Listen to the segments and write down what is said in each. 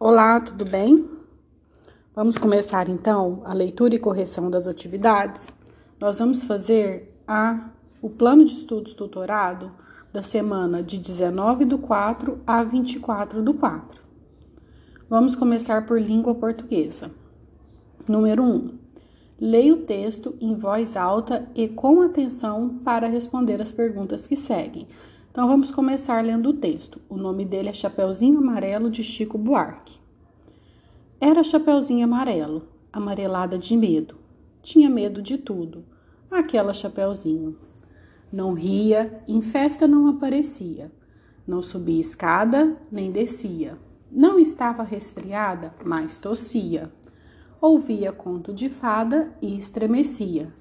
Olá, tudo bem? Vamos começar então a leitura e correção das atividades. Nós vamos fazer a, o plano de estudos tutorado da semana de 19 do 4 a 24 do 4. Vamos começar por língua portuguesa. Número 1. Leia o texto em voz alta e com atenção para responder as perguntas que seguem. Então vamos começar lendo o texto. O nome dele é Chapeuzinho Amarelo de Chico Buarque. Era Chapeuzinho Amarelo, amarelada de medo. Tinha medo de tudo. Aquela Chapeuzinho. Não ria, em festa não aparecia. Não subia escada, nem descia. Não estava resfriada, mas tossia. Ouvia conto de fada e estremecia.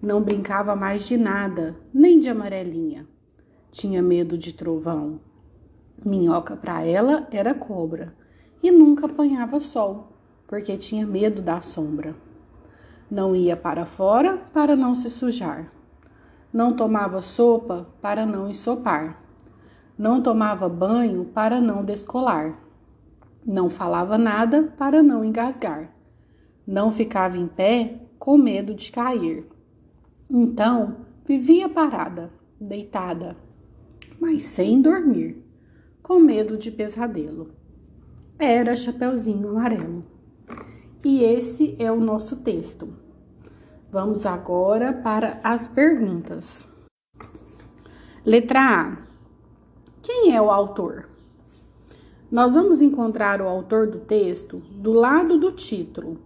Não brincava mais de nada, nem de amarelinha tinha medo de trovão. Minhoca para ela era cobra e nunca apanhava sol, porque tinha medo da sombra. Não ia para fora para não se sujar. Não tomava sopa para não ensopar. Não tomava banho para não descolar. Não falava nada para não engasgar. Não ficava em pé com medo de cair. Então vivia parada, deitada, mas sem dormir, com medo de pesadelo. Era Chapeuzinho Amarelo. E esse é o nosso texto. Vamos agora para as perguntas. Letra A. Quem é o autor? Nós vamos encontrar o autor do texto do lado do título.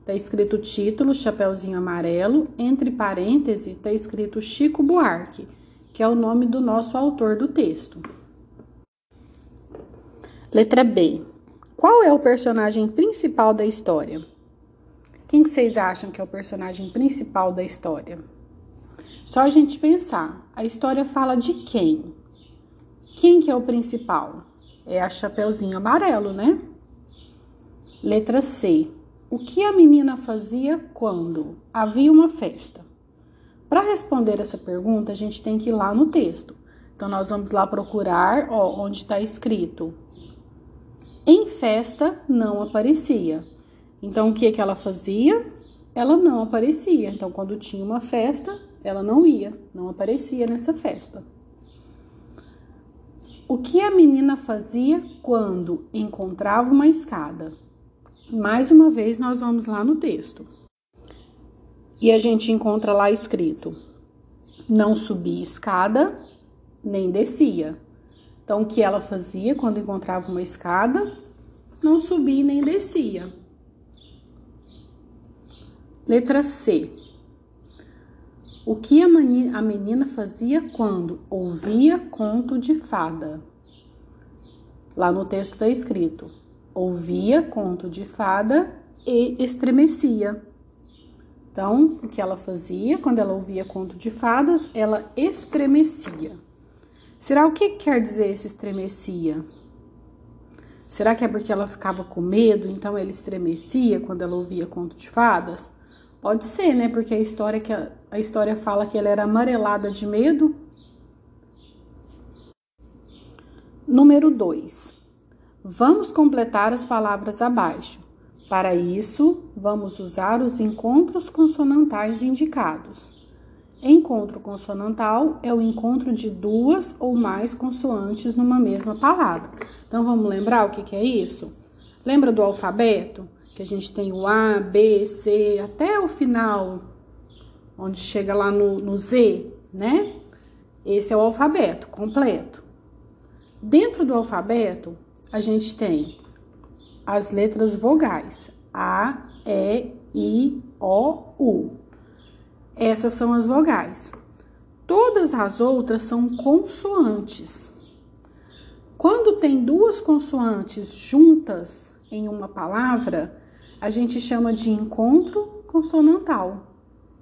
Está escrito título, Chapeuzinho Amarelo, entre parênteses está escrito Chico Buarque que é o nome do nosso autor do texto. Letra B. Qual é o personagem principal da história? Quem que vocês acham que é o personagem principal da história? Só a gente pensar. A história fala de quem? Quem que é o principal? É a Chapeuzinho Amarelo, né? Letra C. O que a menina fazia quando havia uma festa? Para responder essa pergunta, a gente tem que ir lá no texto. Então, nós vamos lá procurar ó, onde está escrito. Em festa não aparecia. Então, o que, que ela fazia? Ela não aparecia. Então, quando tinha uma festa, ela não ia, não aparecia nessa festa. O que a menina fazia quando encontrava uma escada? Mais uma vez, nós vamos lá no texto e a gente encontra lá escrito: não subia escada nem descia. Então, o que ela fazia quando encontrava uma escada? Não subia nem descia. Letra C. O que a menina fazia quando ouvia conto de fada? Lá no texto está escrito: ouvia conto de fada e estremecia. Então, o que ela fazia quando ela ouvia conto de fadas, ela estremecia. Será o que quer dizer esse estremecia? Será que é porque ela ficava com medo, então ela estremecia quando ela ouvia conto de fadas? Pode ser, né? Porque a história que a, a história fala que ela era amarelada de medo. Número 2. Vamos completar as palavras abaixo. Para isso, vamos usar os encontros consonantais indicados. Encontro consonantal é o encontro de duas ou mais consoantes numa mesma palavra. Então, vamos lembrar o que, é isso? Lembra do alfabeto? Que a gente tem o A, B, C, até o final, onde chega lá no, no Z, né? Esse é o alfabeto completo. Dentro do alfabeto, a gente tem as letras vogais A, E, I, O, U. Essas são as vogais. Todas as outras são consoantes. Quando tem duas consoantes juntas em uma palavra, a gente chama de encontro consonantal.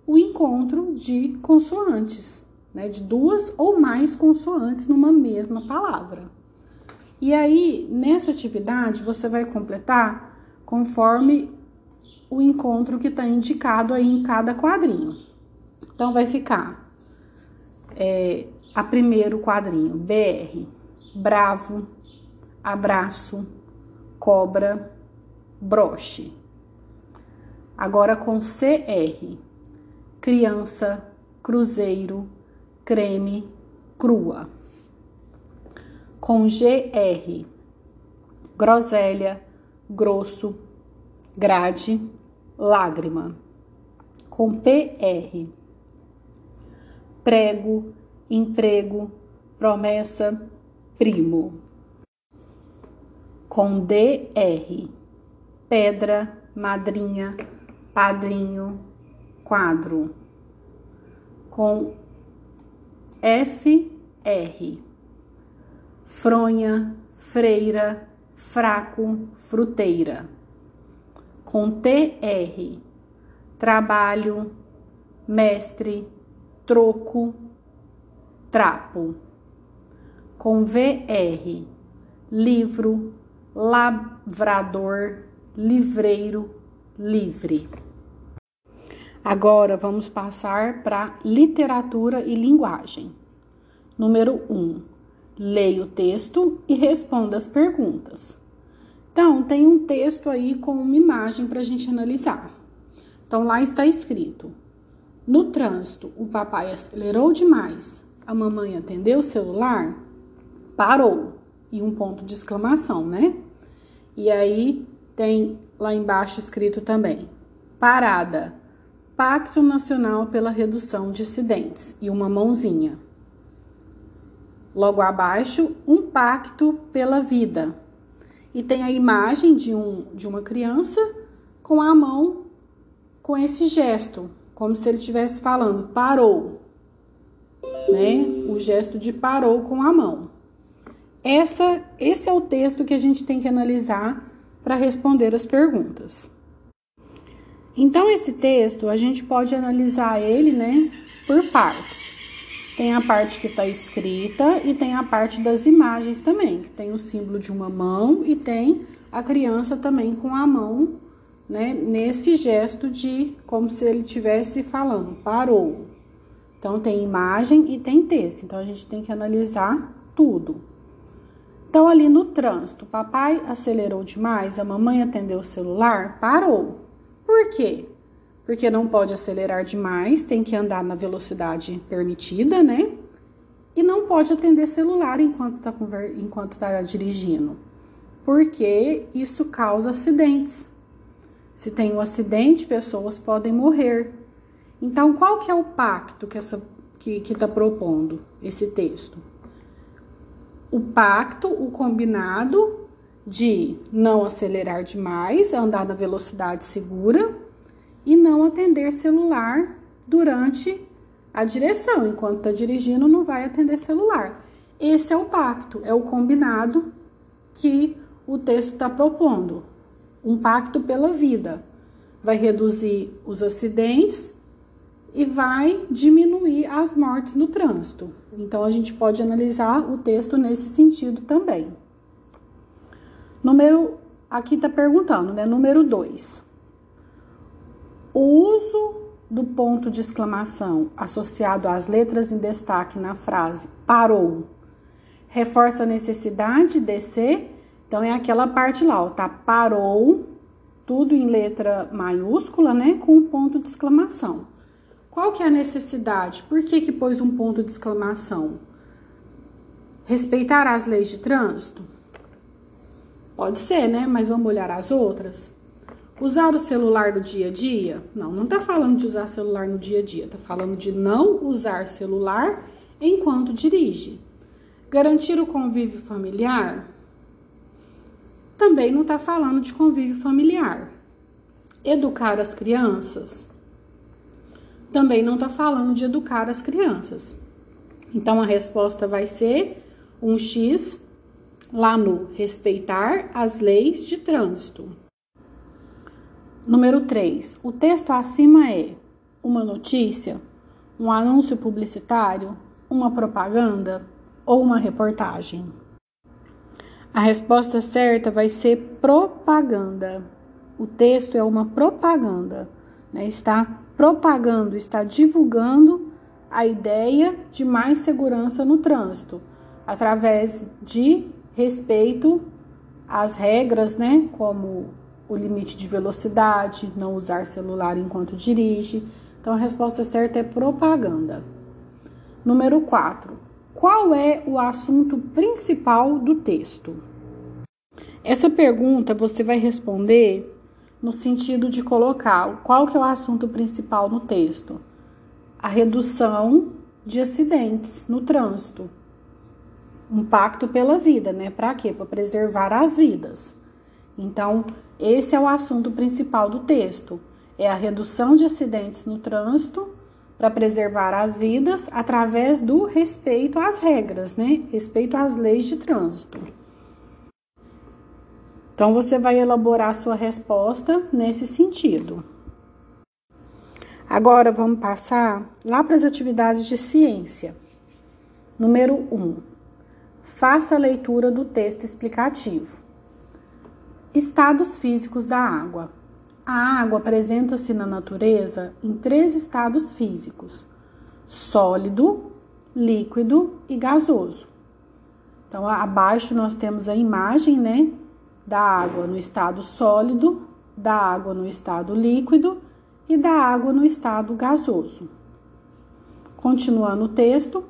O encontro de consoantes, né? De duas ou mais consoantes numa mesma palavra. E aí, nessa atividade, você vai completar conforme o encontro que está indicado aí em cada quadrinho. Então, vai ficar é, a primeiro quadrinho, BR, bravo, abraço, cobra, broche. Agora com CR, criança, cruzeiro, creme, crua. Com GR, groselha, grosso, grade, lágrima. Com PR, prego, emprego, promessa, primo. Com DR, pedra, madrinha, padrinho, quadro. Com FR, fronha, freira, fraco, fruteira. Com TR, trabalho, mestre, troco, trapo. Com VR, livro, lavrador, livreiro, livre. Agora vamos passar para literatura e linguagem. Número 1. Um, leia o texto e responda as perguntas. Então, tem um texto aí com uma imagem para a gente analisar. Então, lá está escrito: No trânsito, o papai acelerou demais. A mamãe atendeu o celular, parou. E um ponto de exclamação, né? E aí tem lá embaixo escrito também: Parada Pacto Nacional pela Redução de Acidentes e uma mãozinha. Logo abaixo, um pacto pela vida. E tem a imagem de, um, de uma criança com a mão com esse gesto, como se ele estivesse falando parou. Né? O gesto de parou com a mão. Essa, esse é o texto que a gente tem que analisar para responder as perguntas. Então, esse texto a gente pode analisar ele, né, por partes. Tem a parte que está escrita e tem a parte das imagens também, que tem o símbolo de uma mão e tem a criança também com a mão, né, nesse gesto de como se ele estivesse falando, parou. Então, tem imagem e tem texto. Então, a gente tem que analisar tudo. Então, ali no trânsito, papai acelerou demais, a mamãe atendeu o celular, parou. Por quê? Porque não pode acelerar demais, tem que andar na velocidade permitida, né? E não pode atender celular enquanto está enquanto tá dirigindo, porque isso causa acidentes. Se tem um acidente, pessoas podem morrer. Então, qual que é o pacto que que está propondo esse texto? O pacto, o combinado de não acelerar demais, andar na velocidade segura e não atender celular durante a direção. Enquanto está dirigindo, não vai atender celular. Esse é o pacto, é o combinado que o texto está propondo. Um pacto pela vida. Vai reduzir os acidentes e vai diminuir as mortes no trânsito. Então, a gente pode analisar o texto nesse sentido também. Número, aqui está perguntando, né? Número 2. O uso do ponto de exclamação associado às letras em destaque na frase parou reforça a necessidade de ser. Então, é aquela parte lá, ó, tá? Parou, tudo em letra maiúscula, né? Com um ponto de exclamação. Qual que é a necessidade? Por que que pôs um ponto de exclamação? Respeitar as leis de trânsito? Pode ser, né? Mas vamos olhar as outras. Usar o celular no dia a dia? Não, não tá falando de usar celular no dia a dia, tá falando de não usar celular enquanto dirige. Garantir o convívio familiar? Também não tá falando de convívio familiar. Educar as crianças? Também não tá falando de educar as crianças. Então a resposta vai ser um X lá no respeitar as leis de trânsito. Número 3. O texto acima é uma notícia, um anúncio publicitário, uma propaganda ou uma reportagem? A resposta certa vai ser propaganda. O texto é uma propaganda, né? está propagando, está divulgando a ideia de mais segurança no trânsito através de respeito as regras, né, como o limite de velocidade, não usar celular enquanto dirige. Então a resposta certa é propaganda. Número 4. Qual é o assunto principal do texto? Essa pergunta você vai responder no sentido de colocar qual que é o assunto principal no texto. A redução de acidentes no trânsito. Um pacto pela vida, né? Para quê? Para preservar as vidas. Então, esse é o assunto principal do texto. É a redução de acidentes no trânsito para preservar as vidas através do respeito às regras, né? Respeito às leis de trânsito. Então você vai elaborar sua resposta nesse sentido. Agora vamos passar lá para as atividades de ciência. Número 1. Um, faça a leitura do texto explicativo. Estados físicos da água. A água apresenta-se na natureza em três estados físicos: sólido, líquido e gasoso. Então, abaixo nós temos a imagem, né, da água no estado sólido, da água no estado líquido e da água no estado gasoso. Continuando o texto,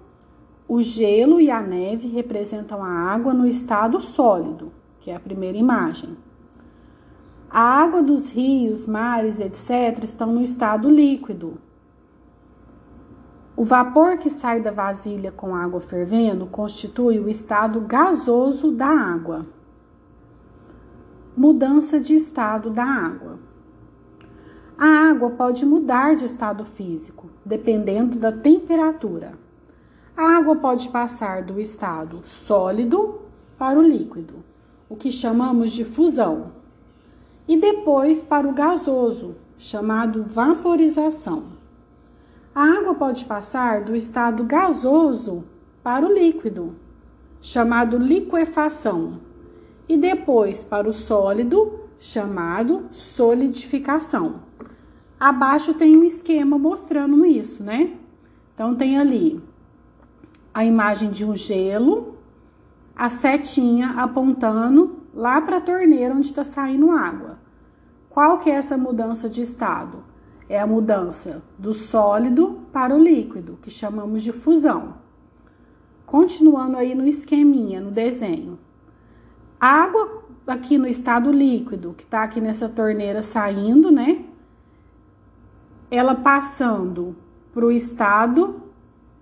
o gelo e a neve representam a água no estado sólido, que é a primeira imagem. A água dos rios, mares, etc., estão no estado líquido. O vapor que sai da vasilha com água fervendo constitui o estado gasoso da água. Mudança de estado da água. A água pode mudar de estado físico, dependendo da temperatura. A água pode passar do estado sólido para o líquido, o que chamamos de fusão e depois para o gasoso, chamado vaporização. A água pode passar do estado gasoso para o líquido, chamado liquefação, e depois para o sólido, chamado solidificação. Abaixo tem um esquema mostrando isso, né? Então tem ali a imagem de um gelo, a setinha apontando lá para a torneira onde está saindo água. Qual que é essa mudança de estado? É a mudança do sólido para o líquido, que chamamos de fusão. Continuando aí no esqueminha, no desenho. água aqui no estado líquido, que está aqui nessa torneira saindo, né? Ela passando para o estado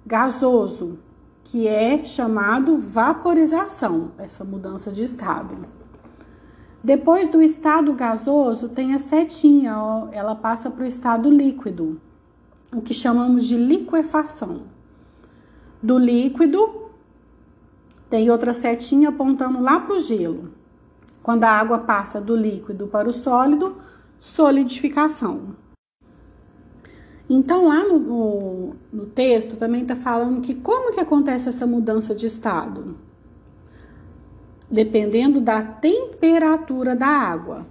gasoso, que é chamado vaporização, essa mudança de estado. Depois do estado gasoso, tem a setinha, ó, ela passa para o estado líquido, o que chamamos de liquefação. Do líquido, tem outra setinha apontando lá para o gelo. Quando a água passa do líquido para o sólido, solidificação. Então, lá no, no, no texto também está falando que como que acontece essa mudança de estado? Dependendo da temperatura da água.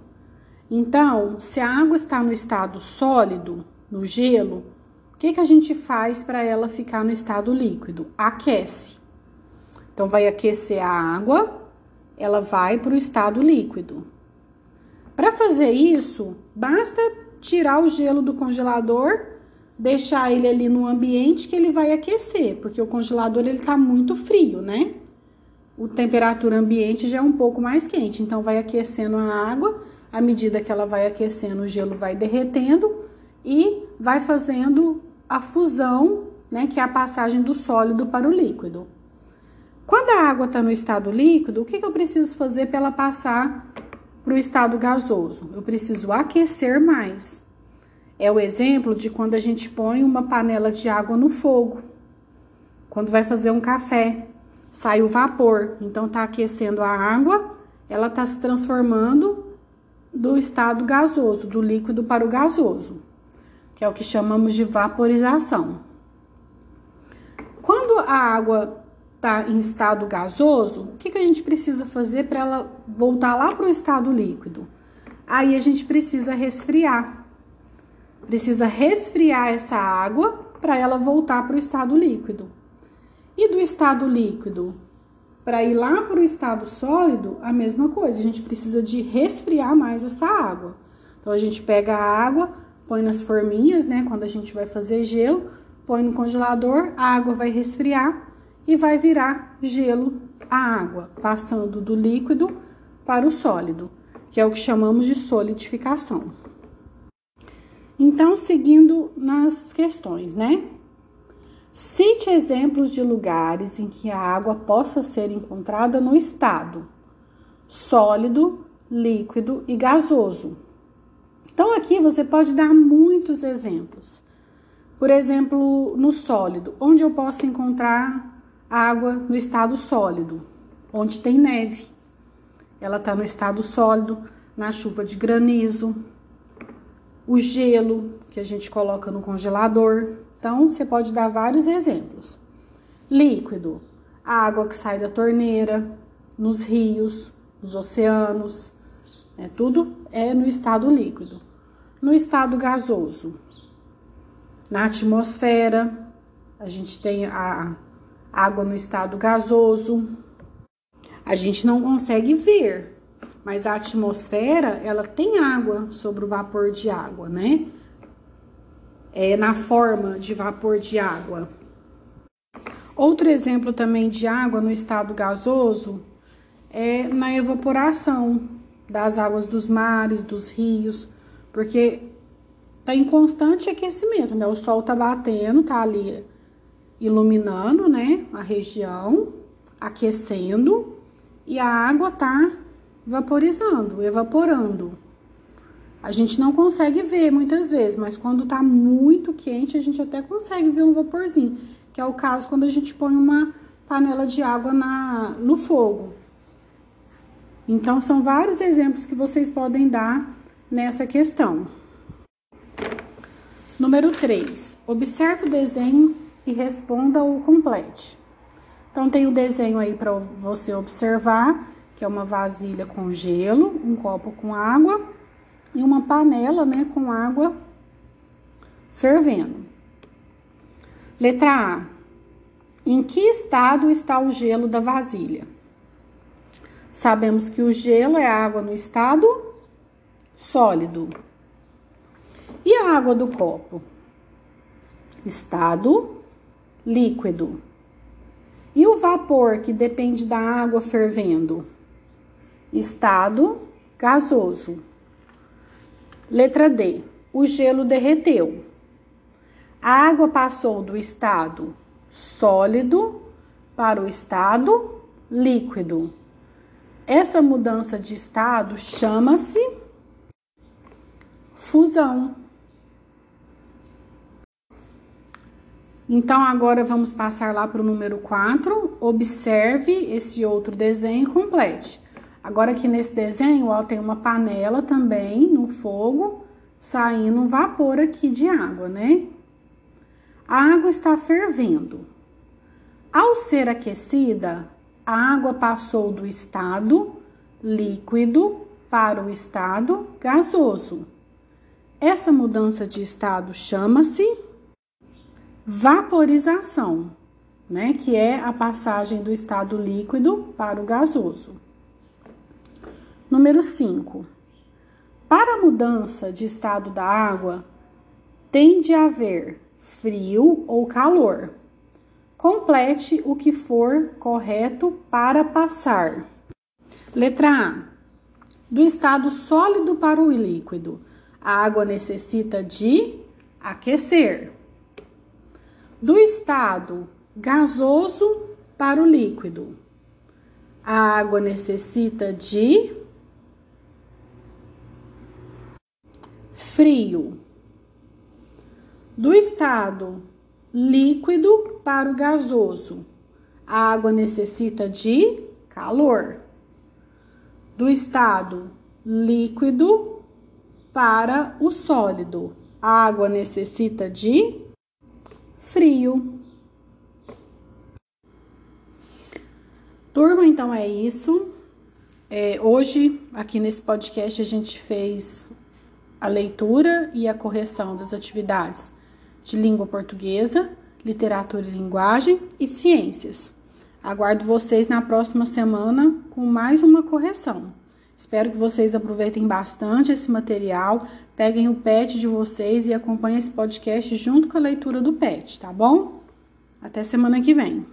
Então, se a água está no estado sólido, no gelo, o que, que a gente faz para ela ficar no estado líquido? Aquece. Então, vai aquecer a água, ela vai para o estado líquido. Para fazer isso, basta tirar o gelo do congelador, deixar ele ali no ambiente que ele vai aquecer, porque o congelador ele está muito frio, né? O temperatura ambiente já é um pouco mais quente, então vai aquecendo a água, à medida que ela vai aquecendo, o gelo vai derretendo e vai fazendo a fusão, né, que é a passagem do sólido para o líquido. Quando a água está no estado líquido, o que, que eu preciso fazer para ela passar para o estado gasoso? Eu preciso aquecer mais. É o exemplo de quando a gente põe uma panela de água no fogo, quando vai fazer um café sai o vapor. Então, tá aquecendo a água, ela tá se transformando do estado gasoso, do líquido para o gasoso, que é o que chamamos de vaporização. Quando a água está em estado gasoso, o que, que a gente precisa fazer para ela voltar lá para o estado líquido? Aí a gente precisa resfriar. Precisa resfriar essa água para ela voltar para o estado líquido. E do estado líquido, para ir lá para o estado sólido, a mesma coisa, a gente precisa de resfriar mais essa água. Então a gente pega a água, põe nas forminhas, né, quando a gente vai fazer gelo, põe no congelador, a água vai resfriar e vai virar gelo a água, passando do líquido para o sólido, que é o que chamamos de solidificação. Então, seguindo nas questões, né? Cite exemplos de lugares em que a água possa ser encontrada no estado sólido, líquido e gasoso. Então, aqui você pode dar muitos exemplos. Por exemplo, no sólido, onde eu posso encontrar água no estado sólido? Onde tem neve. Ela está no estado sólido, na chuva de granizo, o gelo que a gente coloca no congelador, então, você pode dar vários exemplos. Líquido, a água que sai da torneira, nos rios, nos oceanos, né? tudo é no estado líquido. No estado gasoso, na atmosfera, a gente tem a água no estado gasoso. A gente não consegue ver, mas a atmosfera, ela tem água sobre o vapor de água, né? É, na forma de vapor de água. Outro exemplo também de água no estado gasoso é na evaporação das águas dos mares, dos rios, porque tá em constante aquecimento, né? O sol tá batendo, tá ali iluminando, né, a região, aquecendo e a água tá vaporizando, evaporando. A gente não consegue ver muitas vezes, mas quando tá muito quente, a gente até consegue ver um vaporzinho, que é o caso quando a gente põe uma panela de água na, no fogo. Então, são vários exemplos que vocês podem dar nessa questão. Número 3. Observe o desenho e responda o complete. Então, tem o desenho aí para você observar, que é uma vasilha com gelo, um copo com água e uma panela, né, com água fervendo. Letra A. Em que estado está o gelo da vasilha? Sabemos que o gelo é água no estado sólido. E a água do copo? Estado líquido. E o vapor que depende da água fervendo? Estado gasoso. Letra D. O gelo derreteu. A água passou do estado sólido para o estado líquido. Essa mudança de estado chama-se fusão. Então, agora vamos passar lá para o número 4. Observe esse outro desenho e complete. Agora aqui nesse desenho, ó, tem uma panela também no fogo, saindo um vapor aqui de água, né? A água está fervendo. Ao ser aquecida, a água passou do estado líquido para o estado gasoso. Essa mudança de estado chama-se vaporização, né? Que é a passagem do estado líquido para o gasoso. Número 5. Para a mudança de estado da água, tem de haver frio ou calor. Complete o que for correto para passar. Letra A. Do estado sólido para o líquido, a água necessita de aquecer. Do estado gasoso para o líquido, a água necessita de frio. Do estado líquido para o gasoso, a água necessita de calor. Do estado líquido para o sólido, a água necessita de frio. Turma, então é isso. É, hoje, aqui nesse podcast, a gente fez a leitura e a correção das atividades de língua portuguesa, literatura e linguagem e ciências. Aguardo vocês na próxima semana com mais uma correção. Espero que vocês aproveitem bastante esse material, peguem o PET de vocês e acompanhem esse podcast junto com a leitura do PET, tá bom? Até semana que vem.